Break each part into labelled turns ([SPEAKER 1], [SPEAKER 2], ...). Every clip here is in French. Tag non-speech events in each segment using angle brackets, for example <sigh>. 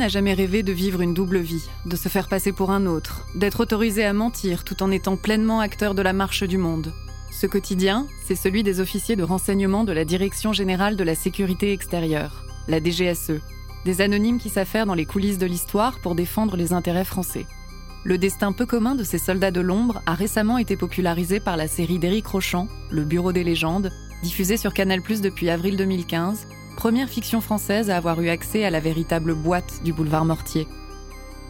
[SPEAKER 1] n'a jamais rêvé de vivre une double vie, de se faire passer pour un autre, d'être autorisé à mentir tout en étant pleinement acteur de la marche du monde Ce quotidien, c'est celui des officiers de renseignement de la Direction générale de la sécurité extérieure, la DGSE, des anonymes qui s'affairent dans les coulisses de l'histoire pour défendre les intérêts français. Le destin peu commun de ces soldats de l'ombre a récemment été popularisé par la série d'Éric Rochant, Le Bureau des légendes, diffusée sur Canal+ depuis avril 2015 première fiction française à avoir eu accès à la véritable boîte du boulevard Mortier.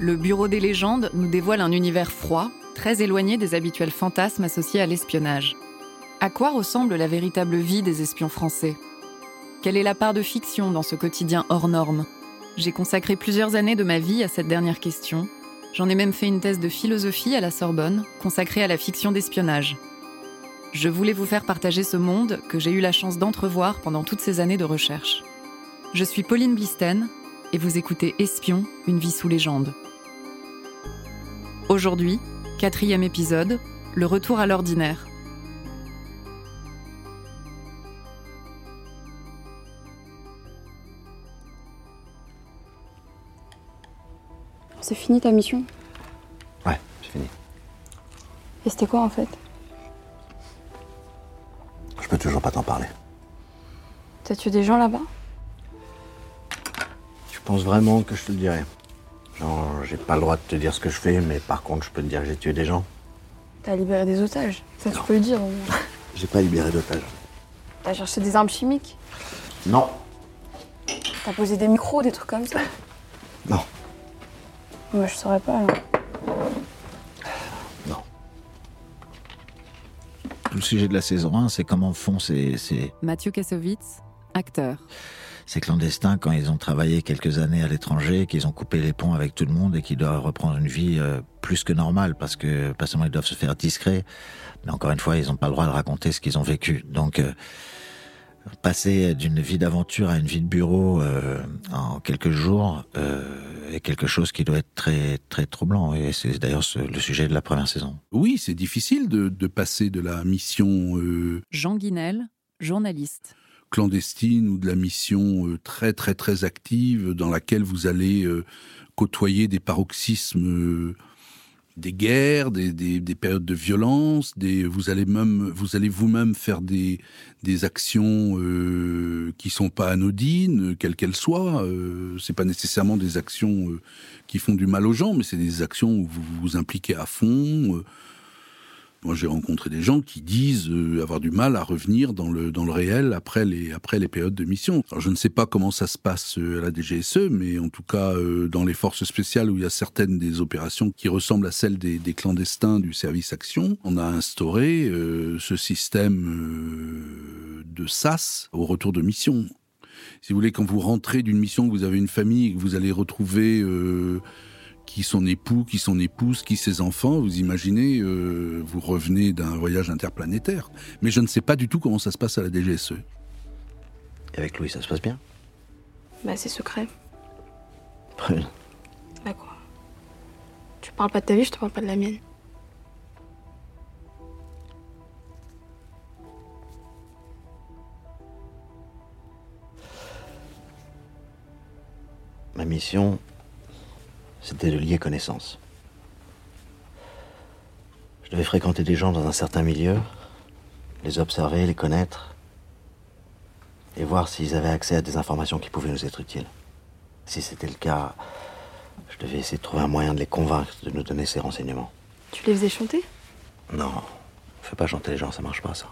[SPEAKER 1] Le Bureau des légendes nous dévoile un univers froid, très éloigné des habituels fantasmes associés à l'espionnage. À quoi ressemble la véritable vie des espions français? Quelle est la part de fiction dans ce quotidien hors norme? J'ai consacré plusieurs années de ma vie à cette dernière question. J'en ai même fait une thèse de philosophie à la Sorbonne, consacrée à la fiction d'espionnage. Je voulais vous faire partager ce monde que j'ai eu la chance d'entrevoir pendant toutes ces années de recherche. Je suis Pauline Blisten et vous écoutez Espion, une vie sous légende. Aujourd'hui, quatrième épisode, le retour à l'ordinaire.
[SPEAKER 2] C'est fini ta mission?
[SPEAKER 3] Ouais, c'est fini.
[SPEAKER 2] Et c'était quoi en fait?
[SPEAKER 3] Peux toujours pas t'en parler.
[SPEAKER 2] T'as tué des gens là-bas?
[SPEAKER 3] Tu penses vraiment que je te le dirais Genre, j'ai pas le droit de te dire ce que je fais, mais par contre, je peux te dire que j'ai tué des gens.
[SPEAKER 2] T'as libéré des otages. Ça, tu peux le dire. <laughs>
[SPEAKER 3] J'ai pas libéré d'otages.
[SPEAKER 2] T'as cherché des armes chimiques?
[SPEAKER 3] Non,
[SPEAKER 2] T'as posé des micros, des trucs comme ça?
[SPEAKER 3] non,
[SPEAKER 2] Moi, je saurais pas. alors.
[SPEAKER 4] Le sujet de la saison 1, c'est comment font ces, ces,
[SPEAKER 1] Mathieu Kassovitz, acteur.
[SPEAKER 4] ces clandestins quand ils ont travaillé quelques années à l'étranger, qu'ils ont coupé les ponts avec tout le monde et qu'ils doivent reprendre une vie euh, plus que normale parce que pas seulement ils doivent se faire discrets, mais encore une fois, ils n'ont pas le droit de raconter ce qu'ils ont vécu. Donc, euh, passer d'une vie d'aventure à une vie de bureau euh, en quelques jours euh, est quelque chose qui doit être très très troublant. Et c'est d'ailleurs ce- le sujet de la première saison.
[SPEAKER 5] Oui, c'est difficile de, de passer de la mission euh,
[SPEAKER 1] Jean Guinel, journaliste.
[SPEAKER 5] clandestine ou de la mission euh, très très très active dans laquelle vous allez euh, côtoyer des paroxysmes euh, des guerres, des, des, des périodes de violence, des, vous allez même vous allez vous-même faire des, des actions euh, qui sont pas anodines, quelles qu'elles soient. Euh, c'est pas nécessairement des actions euh, qui font du mal aux gens, mais c'est des actions où vous vous impliquez à fond. euh, moi, j'ai rencontré des gens qui disent euh, avoir du mal à revenir dans le dans le réel après les après les périodes de mission. Alors, je ne sais pas comment ça se passe euh, à la DGSE, mais en tout cas euh, dans les forces spéciales où il y a certaines des opérations qui ressemblent à celles des, des clandestins du service action, on a instauré ce système de SAS au retour de mission. Si vous voulez, quand vous rentrez d'une mission, que vous avez une famille et que vous allez retrouver qui son époux, qui son épouse, qui ses enfants, vous imaginez, euh, vous revenez d'un voyage interplanétaire. Mais je ne sais pas du tout comment ça se passe à la DGSE.
[SPEAKER 3] Et avec Louis, ça se passe bien?
[SPEAKER 2] Bah, c'est secret.
[SPEAKER 3] Prune.
[SPEAKER 2] Bah, quoi? Tu parles pas de ta vie, je te parle pas de la mienne.
[SPEAKER 3] Ma mission, c'était de lier connaissances. Je devais fréquenter des gens dans un certain milieu, les observer, les connaître, et voir s'ils avaient accès à des informations qui pouvaient nous être utiles. Si c'était le cas, je devais essayer de trouver un moyen de les convaincre de nous donner ces renseignements.
[SPEAKER 2] Tu les faisais chanter?
[SPEAKER 3] Non, fais pas chanter les gens, ça marche pas ça.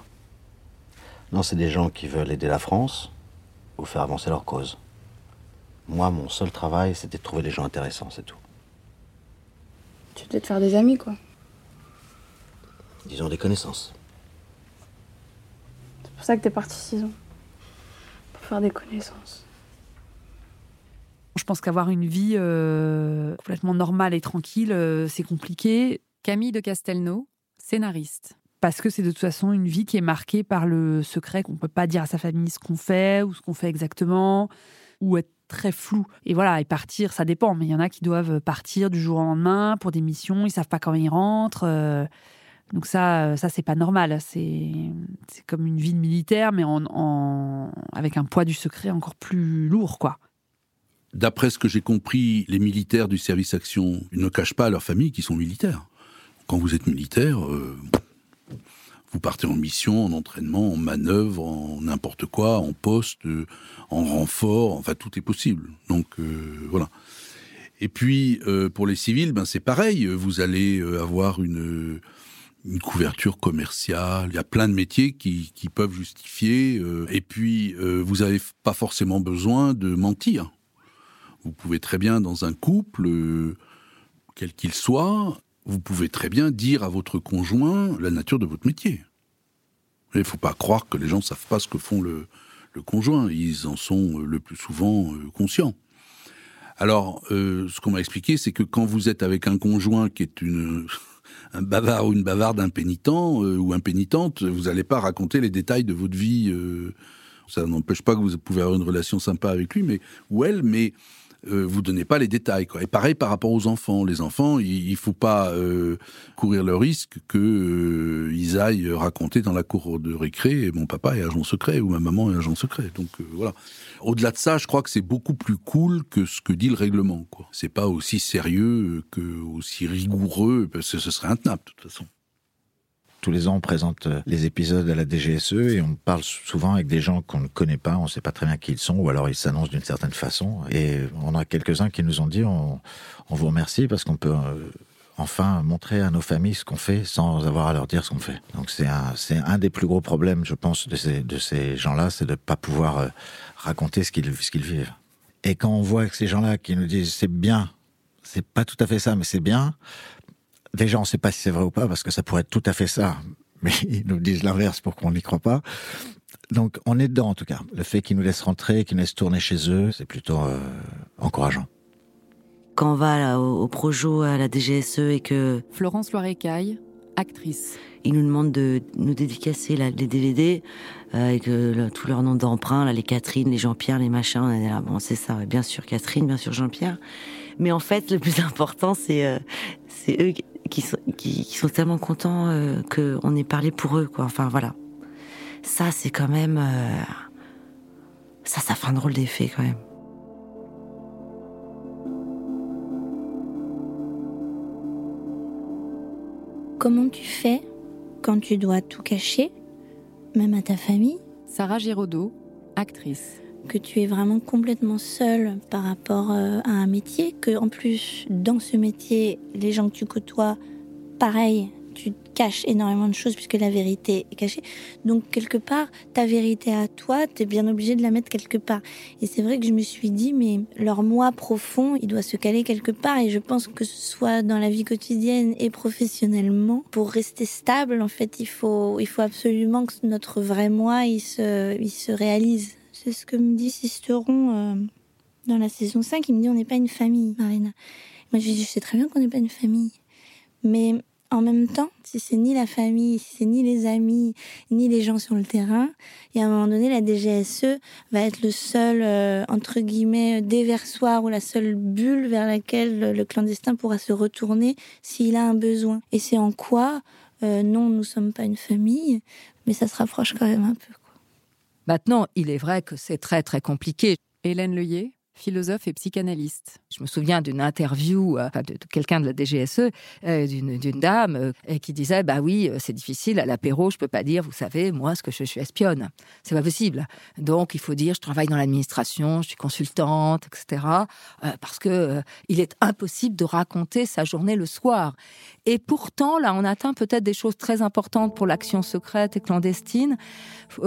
[SPEAKER 3] Non, c'est des gens qui veulent aider la France ou faire avancer leur cause. Moi, mon seul travail, c'était de trouver des gens intéressants, c'est tout.
[SPEAKER 2] Tu devais te faire des amis, quoi.
[SPEAKER 3] Disons des connaissances.
[SPEAKER 2] pour ça que t'es parti six ans. Pour faire des connaissances.
[SPEAKER 6] Je pense qu'avoir une vie euh, complètement normale et tranquille, euh, c'est compliqué.
[SPEAKER 1] Camille de Castelnau, scénariste.
[SPEAKER 6] Parce que c'est de toute façon une vie qui est marquée par le secret qu'on ne peut pas dire à sa famille ce qu'on fait ou ce qu'on fait exactement, ou être très flou. Et voilà, et partir, ça dépend. Mais il y en a qui doivent partir du jour au lendemain pour des missions, ils savent pas quand ils rentrent. euh, donc ça, ça c'est pas normal. C'est comme une vie de militaire, mais en- avec un poids du secret encore plus lourd, quoi.
[SPEAKER 5] D'après ce que j'ai compris, les militaires du service action ne cachent pas à leur famille qu'ils sont militaires. Quand vous êtes militaire, euh, vous partez en mission, en entraînement, en manœuvre, en n'importe quoi, en poste, euh, en renfort, enfin tout est possible. Donc euh, voilà. Et puis euh, pour les civils, ben c'est pareil. Vous allez avoir une couverture commerciale. Il y a plein de métiers qui, peuvent justifier. et puis vous n'avez pas forcément besoin de mentir. Vous pouvez très bien, dans un couple, quel qu'il soit, vous pouvez très bien dire à votre conjoint la nature de votre métier. Il ne faut pas croire que les gens ne savent pas ce que font le, conjoint. Ils en sont euh, le plus souvent euh, conscients. Alors, euh, ce qu'on m'a expliqué, c'est que quand vous êtes avec un conjoint qui est <laughs> un bavard ou une bavarde impénitent ou impénitente, vous n'allez pas raconter les détails de votre vie. ça n'empêche pas que vous pouvez avoir une relation sympa avec lui, mais ou elle, mais euh, vous donnez pas les détails. Et pareil par rapport aux enfants. Les enfants, il, il faut pas euh, courir le risque que euh, ils aillent raconter dans la cour de récré mon papa est agent secret ou ma maman est agent secret. Donc euh, voilà. Au-delà de ça, je crois que c'est beaucoup plus cool que ce que dit le règlement. Quoi. C'est pas aussi sérieux que aussi rigoureux parce que ce serait intenable de toute façon.
[SPEAKER 4] Tous les ans, on présente euh, les épisodes à la DGSE et on parle souvent avec des gens qu'on ne connaît pas, on ne sait pas très bien qui ils sont, ou alors ils s'annoncent d'une certaine façon. Et on a quelques-uns qui nous ont dit on, on vous remercie parce qu'on peut euh, enfin montrer à nos familles ce qu'on fait sans avoir à leur dire ce qu'on fait. Donc c'est un, un des plus gros problèmes, je pense, de ces, gens-là, c'est de ne pas pouvoir euh, raconter ce qu'ils, ce qu'ils vivent. Et quand on voit que ces gens-là qui nous disent c'est bien, c'est pas tout à fait ça, mais c'est bien, Déjà, on ne sait pas si c'est vrai ou pas, parce que ça pourrait être tout à fait ça. Mais <laughs> ils nous disent l'inverse pour qu'on n'y croit pas. Donc, on est dedans, en tout cas. Le fait qu'ils nous laissent rentrer, qu'ils nous laissent tourner chez eux, c'est plutôt euh, encourageant.
[SPEAKER 7] Quand on va là, au, au Projo, à la DGSE, et que
[SPEAKER 1] Florence Loirecaille, actrice.
[SPEAKER 7] ils nous demandent de nous dédicacer là, les DVD, euh, avec euh, le- tous leurs noms d'emprunt, là, les Catherine, les Jean-Pierre, les machins, on est là, bon, c'est ça, bien sûr Catherine, bien sûr Jean-Pierre. Mais en fait, le plus <laughs> important, c'est euh, c'est eux qui- sont tellement contents euh, qu'on ait parlé pour eux, quoi. Enfin, voilà. Ça, c'est quand même... euh, ça, ça fait un drôle d'effet, quand même.
[SPEAKER 8] Comment tu fais quand tu dois tout cacher, même à ta famille,
[SPEAKER 1] Sarah Giraudot, actrice.
[SPEAKER 8] Que tu es vraiment complètement seule par rapport euh, à un métier, que en plus dans ce métier, les gens que tu côtoies, pareil, tu caches énormément de choses puisque la vérité est cachée. Donc quelque part, ta vérité à toi, tu es bien obligé de la mettre quelque part. Et c'est vrai que je me suis dit, mais leur moi profond, il doit se caler quelque part. Et je pense que ce soit dans la vie quotidienne et professionnellement, pour rester stable, en fait, il faut, il faut absolument que notre vrai moi, il se, il se réalise. C'est ce que me dit Sisteron euh, dans la saison 5. Il me dit, on n'est pas une famille, Marina. Moi, je lui dis, je sais très bien qu'on n'est pas une famille. Mais en même temps, si c'est ni la famille, si c'est ni les amis, ni les gens sur le terrain, et à un moment donné, la DGSE va être le seul, euh, entre guillemets, déversoir ou la seule bulle vers laquelle le, clandestin pourra se retourner s'il a un besoin. Et c'est en quoi, euh, non, nous sommes pas une famille, mais ça se rapproche quand même un peu.
[SPEAKER 9] Maintenant, il est vrai que c'est très très compliqué.
[SPEAKER 1] Hélène Leuillet, philosophe et psychanalyste.
[SPEAKER 9] Je me souviens d'une interview euh, de, quelqu'un de la DGSE, euh, d'une dame euh, qui disait bah oui, c'est difficile à l'apéro, je peux pas dire, vous savez, moi ce que je suis espionne, c'est pas possible. Donc il faut dire je travaille dans l'administration, je suis consultante, etc. parce que il est impossible de raconter sa journée le soir. Et pourtant là, on atteint peut-être des choses très importantes pour l'action secrète et clandestine.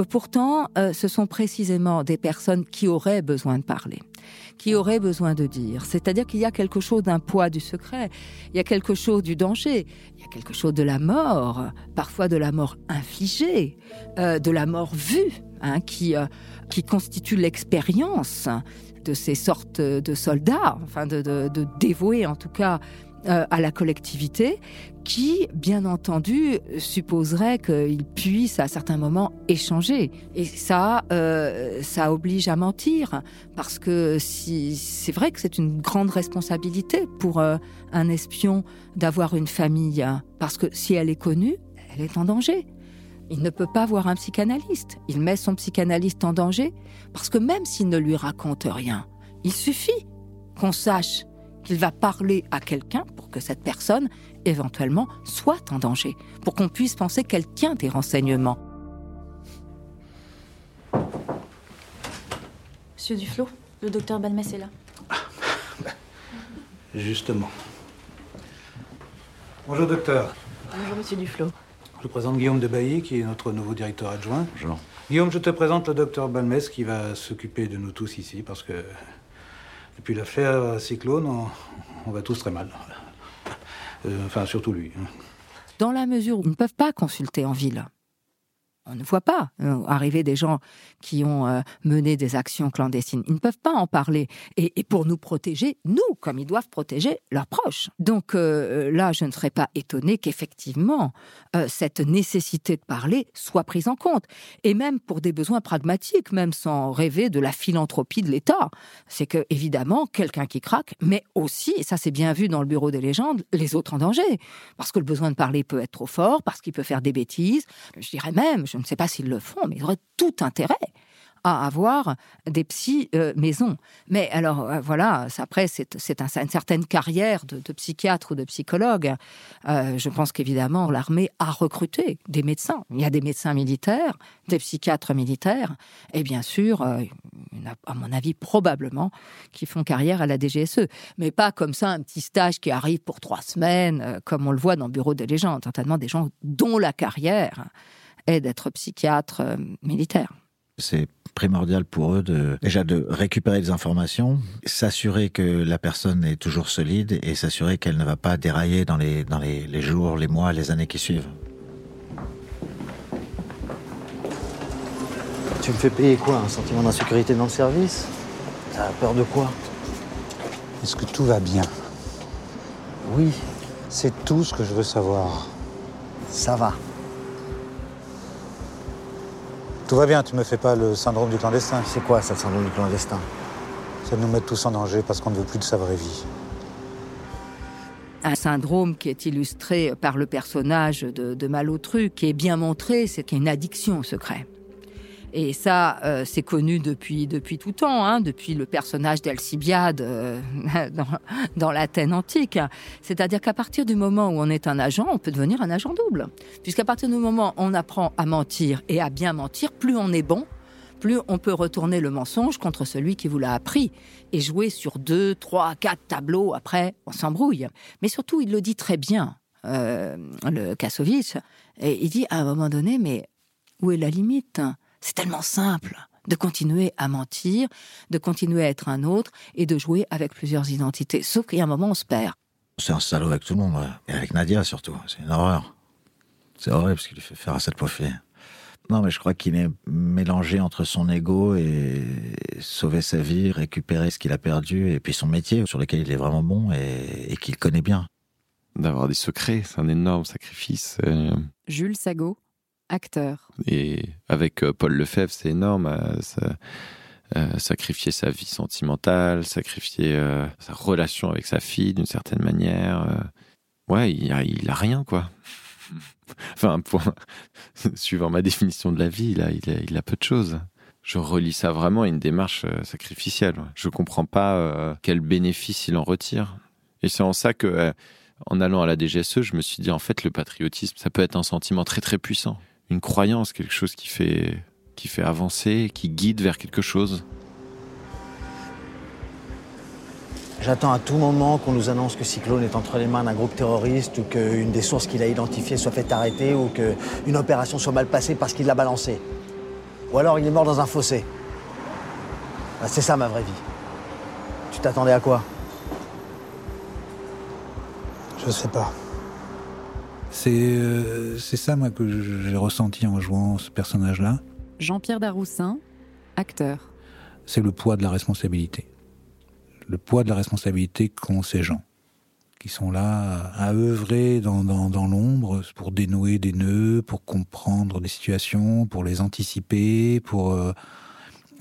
[SPEAKER 9] Pourtant, ce sont précisément des personnes qui auraient besoin de parler. Qui auraient besoin de dire. C'est-à-dire qu'il y a quelque chose d'un poids du secret, il y a quelque chose du danger, il y a quelque chose de la mort, parfois de la mort infligée, euh, de la mort vue, hein, qui, euh, qui constitue l'expérience de ces sortes de soldats, enfin de, de, de dévoués en tout cas euh, à la collectivité, qui, bien entendu, supposerait qu'ils puissent à certains moments échanger. Et ça, euh, ça oblige à mentir, parce que si, c'est vrai que c'est une grande responsabilité pour euh, un espion d'avoir une famille, parce que si elle est connue, elle est en danger. Il ne peut pas voir un psychanalyste. Il met son psychanalyste en danger, parce que même s'il ne lui raconte rien, il suffit qu'on sache qu'il va parler à quelqu'un pour que cette personne, éventuellement, soit en danger, pour qu'on puisse penser qu'elle tient des renseignements.
[SPEAKER 2] Monsieur Duflo, le docteur Balmès est là.
[SPEAKER 10] Justement. Bonjour docteur.
[SPEAKER 2] Bonjour Monsieur Duflo.
[SPEAKER 10] Je vous présente Guillaume de Bailly, qui est notre nouveau directeur adjoint.
[SPEAKER 4] Bonjour.
[SPEAKER 10] Guillaume, je te présente le docteur Balmès, qui va s'occuper de nous tous ici, parce que depuis l'affaire Cyclone, on, va tous très mal. Euh, enfin, surtout lui.
[SPEAKER 9] Dans la mesure où ils ne peuvent pas consulter en ville. On ne voit pas euh, arriver des gens qui ont euh, mené des actions clandestines. Ils ne peuvent pas en parler. Et, pour nous protéger, nous, comme ils doivent protéger leurs proches. Donc euh, là, je ne serais pas étonnée qu'effectivement, cette nécessité de parler soit prise en compte. Et même pour des besoins pragmatiques, même sans rêver de la philanthropie de l'État. C'est que, évidemment, quelqu'un qui craque, mais aussi, et ça c'est bien vu dans le bureau des légendes, les autres en danger. Parce que le besoin de parler peut être trop fort, parce qu'il peut faire des bêtises. Je dirais même, je ne sais pas s'ils le font, mais ils auraient tout intérêt à avoir des psy euh, maisons. Mais alors euh, voilà, après c'est c'est un- une certaine carrière de, psychiatre ou de psychologue. Euh, je pense qu'évidemment l'armée a recruté des médecins. Il y a des médecins militaires, des psychiatres militaires, et bien sûr, euh, à mon avis probablement qui font carrière à la DGSE, mais pas comme ça un petit stage qui arrive pour trois semaines, comme on le voit dans le bureau des légendes. Certainement des gens dont la carrière est d'être psychiatre euh, militaire.
[SPEAKER 4] C'est primordial pour eux de déjà de récupérer des informations, s'assurer que la personne est toujours solide et s'assurer qu'elle ne va pas dérailler dans les dans les, les jours, les mois, les années qui suivent.
[SPEAKER 3] Tu me fais payer quoi Un sentiment d'insécurité dans le service? T'as peur de quoi?
[SPEAKER 11] Est-ce que tout va bien?
[SPEAKER 3] Oui,
[SPEAKER 11] C'est tout ce que je veux savoir.
[SPEAKER 3] ça va.
[SPEAKER 11] Tout va bien, tu me fais pas le syndrome du clandestin.
[SPEAKER 3] C'est quoi ça, le syndrome du clandestin?
[SPEAKER 11] C'est de nous mettre tous en danger parce qu'on ne veut plus de sa vraie vie.
[SPEAKER 9] un syndrome qui est illustré par le personnage de, de Malotru, qui est bien montré, c'est qu'il y a une addiction au secret. Et ça, euh, c'est connu depuis, depuis tout temps, hein, depuis le personnage d'Alcibiade euh, <laughs> dans, dans l'Athènes antique. C'est-à-dire qu'à partir du moment où on est un agent, on peut devenir un agent double. Puisqu'à partir du moment où on apprend à mentir et à bien mentir, plus on est bon, plus on peut retourner le mensonge contre celui qui vous l'a appris et jouer sur deux, trois, quatre tableaux. Après, on s'embrouille. Mais surtout, il le dit très bien, euh, le Kassovitch. Et il dit à un moment donné, mais où est la limite? C'est tellement simple de continuer à mentir, de continuer à être un autre et de jouer avec plusieurs identités. Sauf qu'il y a un moment, on se perd.
[SPEAKER 4] C'est un salaud avec tout le monde, ouais. et avec Nadia surtout. C'est une horreur. C'est horrible ce qu'il lui fait faire à cette pauvre fille. Non, mais je crois qu'il est mélangé entre son ego et sauver sa vie, récupérer ce qu'il a perdu, et puis son métier sur lequel il est vraiment bon et, et qu'il connaît bien.
[SPEAKER 12] D'avoir des secrets, c'est un énorme sacrifice. euh,
[SPEAKER 1] Jules Sago,
[SPEAKER 12] Et avec euh, Paul Lefebvre, c'est énorme. euh, euh, sacrifier sa vie sentimentale, sacrifier sa relation avec sa fille d'une certaine manière. Ouais, il a, rien, quoi. <laughs> enfin, pour... <laughs> suivant ma définition de la vie, il a, il a, peu de choses. Je relis ça vraiment à une démarche sacrificielle. Je comprends pas quel bénéfice il en retire. Et c'est en ça que, en allant à la DGSE, je me suis dit, en fait, le patriotisme, ça peut être un sentiment très très puissant. Une croyance, quelque chose qui fait, qui fait avancer, qui guide vers quelque chose.
[SPEAKER 3] J'attends à tout moment qu'on nous annonce que Cyclone est entre les mains d'un groupe terroriste ou qu'une des sources qu'il a identifiées soit faite arrêter ou qu'une opération soit mal passée parce qu'il l'a balancée. Ou alors il est mort dans un fossé. Bah, c'est ça ma vraie vie. Tu t'attendais à quoi?
[SPEAKER 11] Je sais pas. C'est euh, c'est ça, moi, que j'ai ressenti en jouant ce personnage-là.
[SPEAKER 1] Jean-Pierre Daroussin, acteur.
[SPEAKER 11] C'est le poids de la responsabilité. Le poids de la responsabilité qu'ont ces gens, qui sont là à œuvrer dans, dans, dans l'ombre pour dénouer des nœuds, pour comprendre des situations, pour les anticiper, pour... Euh,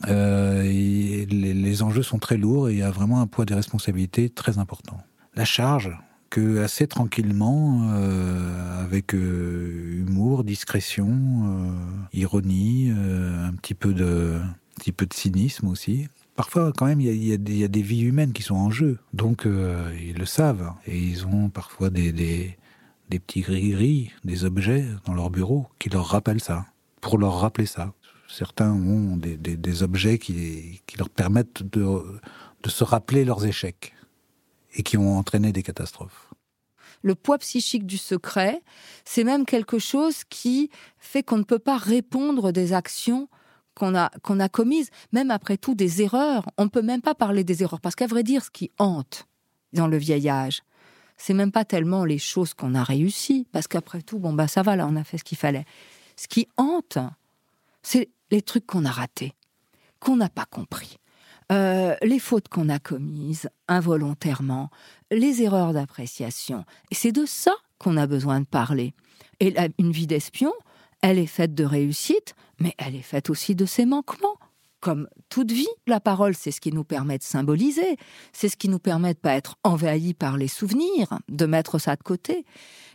[SPEAKER 11] euh, les, les enjeux sont très lourds et il y a vraiment un poids des responsabilités très important. La charge, que assez tranquillement, euh, avec euh, humour, discrétion, euh, ironie, un petit peu de, un petit peu de cynisme aussi. Parfois, quand même, il y a, des- vies humaines qui sont en jeu, donc ils le savent et ils ont parfois des, des, des petits gris-gris, des objets dans leur bureau qui leur rappellent ça, pour leur rappeler ça. Certains ont des, des, des objets qui, qui leur permettent de, de se rappeler leurs échecs et qui ont entraîné des catastrophes.
[SPEAKER 9] Le poids psychique du secret, c'est même quelque chose qui fait qu'on ne peut pas répondre des actions qu'on a, qu'on a commises, même après tout des erreurs. On ne peut même pas parler des erreurs, parce qu'à vrai dire, ce qui hante dans le vieil âge, c'est même pas tellement les choses qu'on a réussies, parce qu'après tout, bon, bah ça va, là, on a fait ce qu'il fallait. Ce qui hante, c'est les trucs qu'on a ratés, qu'on n'a pas compris. Euh, les fautes qu'on a commises involontairement, les erreurs d'appréciation. C'est de ça qu'on a besoin de parler. Et une vie d'espion, elle est faite de réussite, mais elle est faite aussi de ses manquements. Comme toute vie, la parole, c'est ce qui nous permet de symboliser, c'est ce qui nous permet de pas être envahi par les souvenirs, de mettre ça de côté.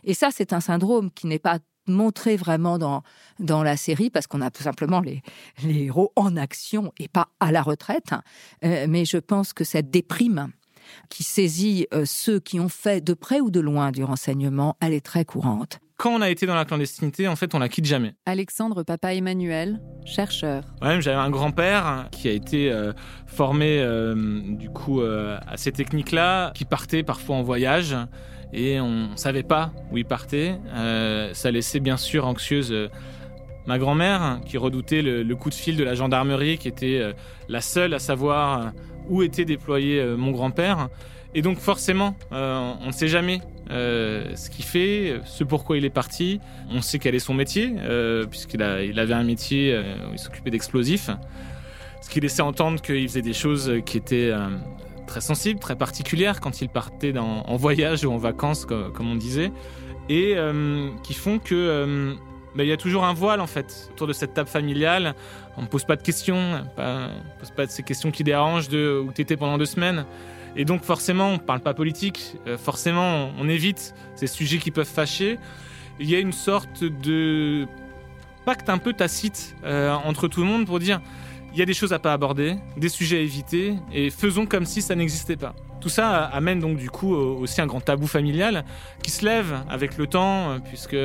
[SPEAKER 9] Et ça, c'est un syndrome qui n'est pas montré vraiment dans, dans la série parce qu'on a tout simplement les, les héros en action et pas à la retraite. Euh, mais je pense que cette déprime qui saisit euh, ceux qui ont fait de près ou de loin du renseignement, elle est très courante.
[SPEAKER 13] Quand on a été dans la clandestinité, en fait, on la quitte jamais.
[SPEAKER 1] Alexandre Papa Emmanuel, chercheur.
[SPEAKER 13] Moi-même, j'avais un grand-père qui a été euh, formé euh, du coup euh, à ces techniques-là, qui partait parfois en voyage et on ne savait pas où il partait. Euh, ça laissait bien sûr anxieuse euh, ma grand-mère qui redoutait le, coup de fil de la gendarmerie, qui était euh, la seule à savoir où était déployé mon grand-père. Et donc forcément, on ne sait jamais ce qu'il fait, ce pourquoi il est parti. On sait quel est son métier, puisqu'il il avait un métier où il s'occupait d'explosifs. Ce qui laissait entendre qu'il faisait des choses qui étaient très sensibles, très particulières quand il partait dans- en voyage ou en vacances, co- comme, on disait, et euh, qui font que euh, bah, il y a toujours un voile en fait autour de cette table familiale. On ne pose pas de questions, pas, on pose pas de ces questions qui dérangent de où tu étais pendant deux semaines. Et donc forcément, on parle pas politique, euh, forcément, on évite ces sujets qui peuvent fâcher. Il y a une sorte de pacte un peu tacite entre tout le monde pour dire il y a des choses à pas aborder, des sujets à éviter, et faisons comme si ça n'existait pas. Tout ça amène donc du coup au- aussi un grand tabou familial qui se lève avec le temps, euh, puisque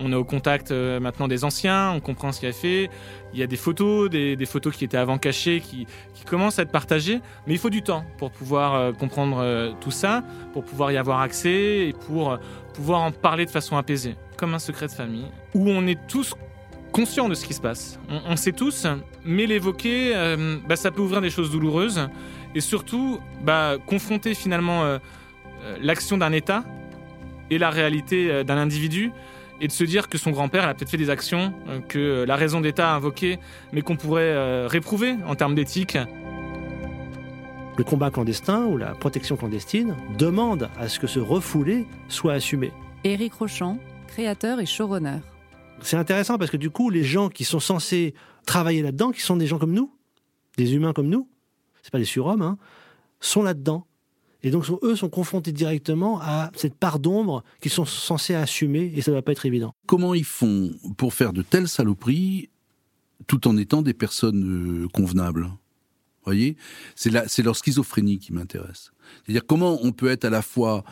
[SPEAKER 13] on est au contact euh, maintenant des anciens, on comprend ce qu'il a fait. Il y a des photos, des, photos qui étaient avant cachées, qui, qui commencent à être partagées, mais il faut du temps pour pouvoir euh, comprendre tout ça, pour pouvoir y avoir accès et pour pouvoir en parler de façon apaisée, comme un secret de famille, où on est tous conscients de ce qui se passe. On, on sait tous, mais l'évoquer, euh, bah, ça peut ouvrir des choses douloureuses et surtout bah, confronter finalement euh, euh, l'action d'un État et la réalité euh, d'un individu et de se dire que son grand-père a peut-être fait des actions euh, que la raison d'État a invoquées mais qu'on pourrait euh, réprouver en termes d'éthique.
[SPEAKER 14] Le combat clandestin ou la protection clandestine demande à ce que ce refoulé soit assumé.
[SPEAKER 1] Éric Rochant, créateur et showrunner.
[SPEAKER 14] C'est intéressant parce que du coup, les gens qui sont censés travailler là-dedans, qui sont des gens comme nous, des humains comme nous, c'est pas des surhommes, hein, sont là-dedans. Et donc, eux sont confrontés directement à cette part d'ombre qu'ils sont censés assumer et ça ne va pas être évident.
[SPEAKER 5] Comment ils font pour faire de telles saloperies tout en étant des personnes euh, convenables? Voyez? C'est la- c'est leur schizophrénie qui m'intéresse. C'est-à-dire comment on peut être à la fois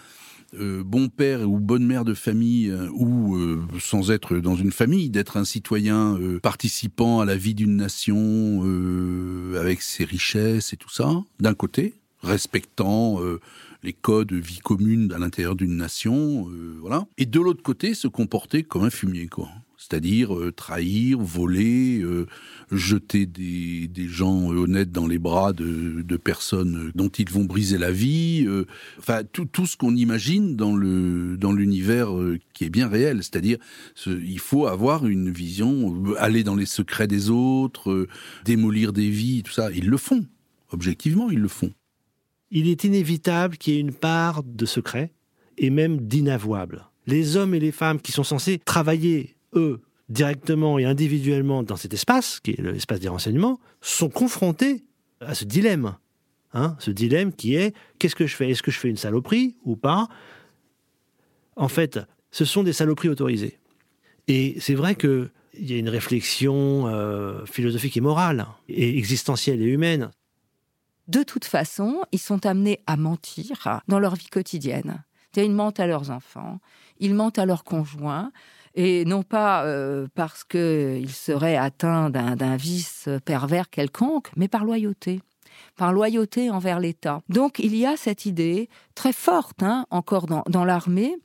[SPEAKER 5] euh, bon père ou bonne mère de famille euh, ou euh, sans être dans une famille, d'être un citoyen participant à la vie d'une nation avec ses richesses et tout ça, d'un côté, respectant les codes de vie commune à l'intérieur d'une nation, voilà. Et de l'autre côté, se comporter comme un fumier, quoi. C'est-à-dire euh, trahir, voler, euh, jeter des, gens honnêtes dans les bras de, personnes dont ils vont briser la vie, euh, enfin tout, ce qu'on imagine dans le dans l'univers qui est bien réel, c'est-à-dire il faut avoir une vision, aller dans les secrets des autres, démolir des vies, tout ça, ils le font, objectivement ils le font.
[SPEAKER 14] Il est inévitable qu'il y ait une part de secret et même d'inavouable. Les hommes et les femmes qui sont censés travailler eux, directement et individuellement dans cet espace, qui est l'espace des renseignements, sont confrontés à ce dilemme. Hein, ce dilemme qui est qu'est-ce que je fais? Est-ce que je fais une saloperie ou pas? En fait, ce sont des saloperies autorisées. Et c'est vrai qu'il y a une réflexion euh, philosophique et morale, et existentielle et humaine.
[SPEAKER 9] De toute façon, ils sont amenés à mentir dans leur vie quotidienne. Ils mentent à leurs enfants, ils mentent à leurs conjoints, et non pas euh, parce qu'ils seraient atteints d'un vice pervers quelconque, mais par loyauté par loyauté envers l'État. Donc il y a cette idée très forte, hein, encore dans, l'armée,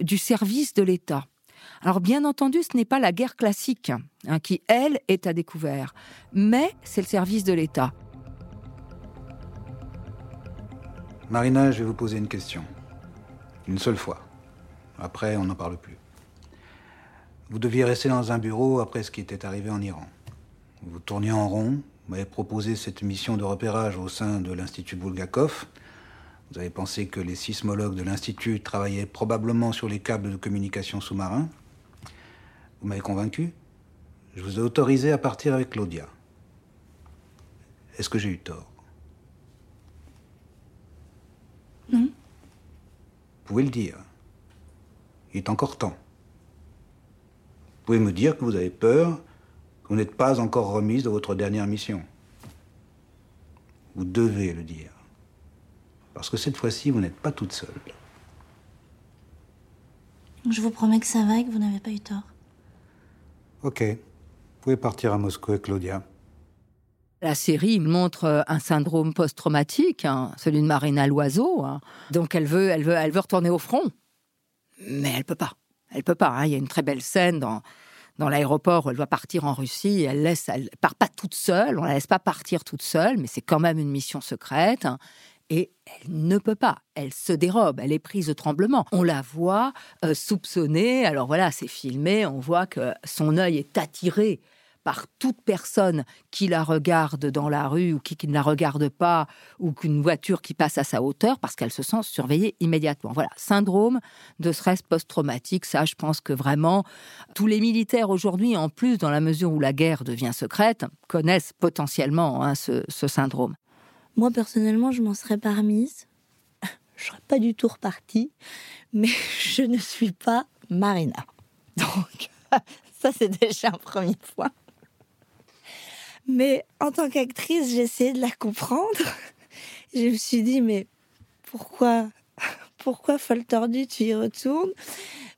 [SPEAKER 9] du service de l'État. Alors bien entendu, ce n'est pas la guerre classique hein, qui, elle, est à découvert, mais c'est le service de l'État.
[SPEAKER 10] Marina, je vais vous poser une question. Une seule fois. Après, on n'en parle plus. Vous deviez rester dans un bureau après ce qui était arrivé en Iran. Vous tourniez en rond, vous m'avez proposé cette mission de repérage au sein de l'Institut Bulgakov. Vous avez pensé que les sismologues de l'Institut travaillaient probablement sur les câbles de communication sous-marins. Vous m'avez convaincu. Je vous ai autorisé à partir avec Claudia. Est-ce que j'ai eu tort?
[SPEAKER 8] Non.
[SPEAKER 10] Vous pouvez le dire. Il est encore temps. Vous pouvez me dire que vous avez peur, que vous n'êtes pas encore remise de votre dernière mission. Vous devez le dire. Parce que cette fois-ci, vous n'êtes pas toute seule.
[SPEAKER 8] Je vous promets que ça va et que vous n'avez pas eu tort.
[SPEAKER 10] Ok. Vous pouvez partir à Moscou avec Claudia.
[SPEAKER 9] La série montre un syndrome post-traumatique, hein, celui de Marina Loiseau. Hein. Donc elle veut, elle veut, elle veut retourner au front, mais elle peut pas. Elle peut pas. Hein. Il y a une très belle scène dans, l'aéroport où elle doit partir en Russie. Elle laisse, part pas toute seule. On la laisse pas partir toute seule, mais c'est quand même une mission secrète. Hein. et elle ne peut pas. Elle se dérobe. Elle est prise de tremblement. On la voit euh, soupçonner. Alors voilà, c'est filmé. On voit que son œil est attiré par toute personne qui la regarde dans la rue ou qui, ne la regarde pas, ou qu'une voiture qui passe à sa hauteur, parce qu'elle se sent surveillée immédiatement. Voilà, syndrome de stress post-traumatique, ça je pense que vraiment tous les militaires aujourd'hui, en plus dans la mesure où la guerre devient secrète, connaissent potentiellement hein, ce, syndrome.
[SPEAKER 8] Moi personnellement, je m'en serais pas remise. <laughs> Je serais pas du tout repartie, mais <laughs> je ne suis pas Marina. Donc, <laughs> ça c'est déjà un premier point. Mais en tant qu'actrice, j'ai essayé de la comprendre. <laughs> Je me suis dit, mais pourquoi, <laughs> pourquoi folle tordue, tu y retournes?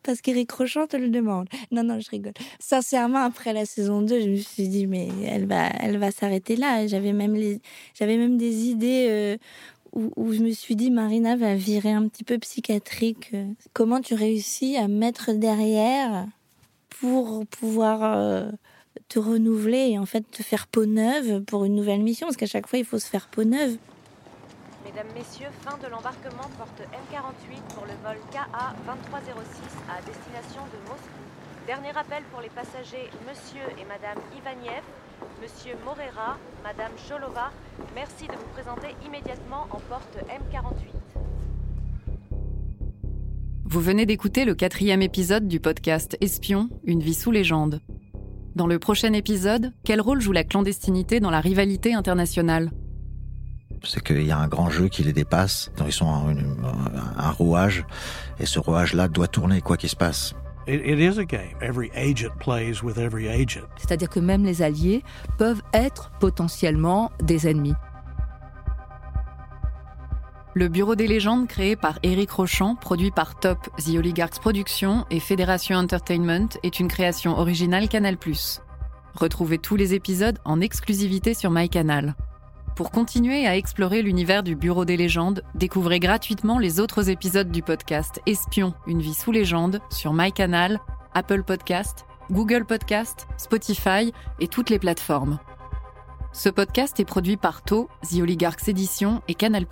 [SPEAKER 8] Parce qu'Éric Rochant te le demande. Non, non, je rigole. Sincèrement, après la saison 2, je me suis dit, mais elle va, elle va s'arrêter là. J'avais même, même des idées euh, où, où, je me suis dit, Marina va virer un petit peu psychiatrique. Comment tu réussis à mettre derrière pour pouvoir... Euh, te renouveler et en fait te faire peau neuve pour une nouvelle mission, parce qu'à chaque fois il faut se faire peau neuve.
[SPEAKER 15] Mesdames, Messieurs, fin de l'embarquement porte M48 pour le vol KA 2306 à destination de Moscou. Dernier appel pour les passagers Monsieur et Madame Ivaniev, Monsieur Morera, Madame Cholova. Merci de vous présenter immédiatement en porte M48.
[SPEAKER 1] Vous venez d'écouter le quatrième épisode du podcast Espion, une vie sous légende. Dans le prochain épisode, quel rôle joue la clandestinité dans la rivalité internationale?
[SPEAKER 4] C'est qu'il y a un grand jeu qui les dépasse, ils sont un, un rouage, et ce rouage-là doit tourner quoi qu'il se passe.
[SPEAKER 9] C'est-à-dire que même les alliés peuvent être potentiellement des ennemis.
[SPEAKER 1] Le Bureau des légendes, créé par Eric Rochant, produit par Top, The Oligarchs Productions et Fédération Entertainment, est une création originale Canal+. Retrouvez tous les épisodes en exclusivité sur MyCanal. Pour continuer à explorer l'univers du Bureau des légendes, découvrez gratuitement les autres épisodes du podcast Espion, une vie sous légende sur MyCanal, Apple Podcast Google Podcast, Spotify et toutes les plateformes. Ce podcast est produit par To, The Oligarchs Édition et Canal+.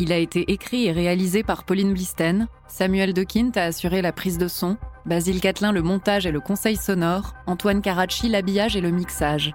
[SPEAKER 1] Il a été écrit et réalisé par Pauline Blisten, Samuel Dequint a assuré la prise de son, Basile Catlin le montage et le conseil sonore, Antoine Caracci l'habillage et le mixage.